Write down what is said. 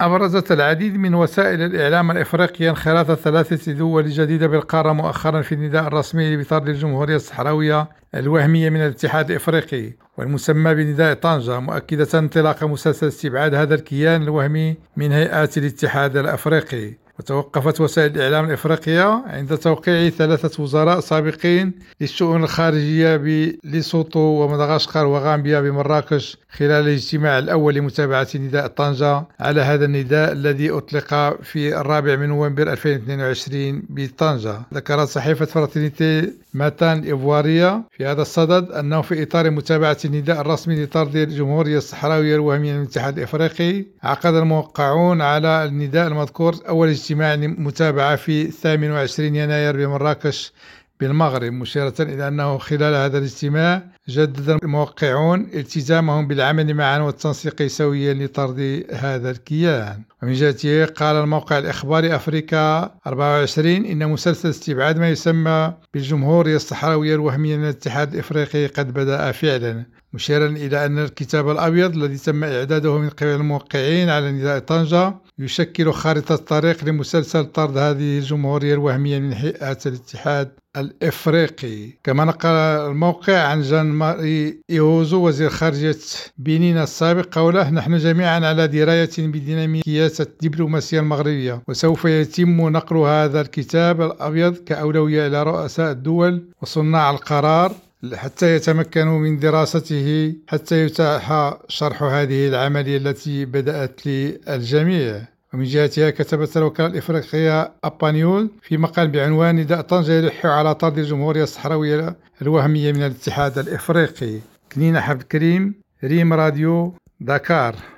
أبرزت العديد من وسائل الإعلام الإفريقية انخراط ثلاثة دول جديدة بالقارة مؤخرا في النداء الرسمي بطرد الجمهورية الصحراوية الوهمية من الاتحاد الإفريقي والمسمى بنداء طنجة مؤكدة انطلاق مسلسل استبعاد هذا الكيان الوهمي من هيئات الاتحاد الأفريقي. وتوقفت وسائل الإعلام الإفريقية عند توقيع ثلاثة وزراء سابقين للشؤون الخارجية بليسوتو ومدغشقر وغامبيا بمراكش خلال الاجتماع الأول لمتابعة نداء طنجة على هذا النداء الذي أطلق في الرابع من نوفمبر 2022 بطنجة. ذكرت صحيفة فراتينيتي ماتان إيفوارية في هذا الصدد أنه في إطار متابعة النداء الرسمي لطرد الجمهورية الصحراوية الوهمية من الاتحاد الإفريقي عقد الموقعون على النداء المذكور أول اجتماع متابعة في 28 يناير بمراكش بالمغرب مشيرة إلى أنه خلال هذا الاجتماع جدد الموقعون التزامهم بالعمل معا والتنسيق سويا لطرد هذا الكيان. ومن جهته قال الموقع الإخباري أفريكا 24 إن مسلسل استبعاد ما يسمى بالجمهورية الصحراوية الوهمية من الاتحاد الإفريقي قد بدأ فعلا. مشيرا إلى أن الكتاب الأبيض الذي تم إعداده من قبل الموقعين على نداء طنجة يشكل خارطة طريق لمسلسل طرد هذه الجمهورية الوهمية من هيئات الاتحاد الإفريقي. كما نقل الموقع عن جان ماري إيوزو وزير خارجية بنين السابق قوله نحن جميعا على دراية بديناميكيات الدبلوماسية المغربية وسوف يتم نقل هذا الكتاب الأبيض كأولوية إلى رؤساء الدول وصناع القرار حتى يتمكنوا من دراسته حتى يتاح شرح هذه العملية التي بدأت للجميع. ومن جهتها كتبت الوكالة الإفريقية أبانيول في مقال بعنوان نداء طنجة يلح على طرد الجمهورية الصحراوية الوهمية من الاتحاد الإفريقي كنينة حفظ كريم ريم راديو داكار.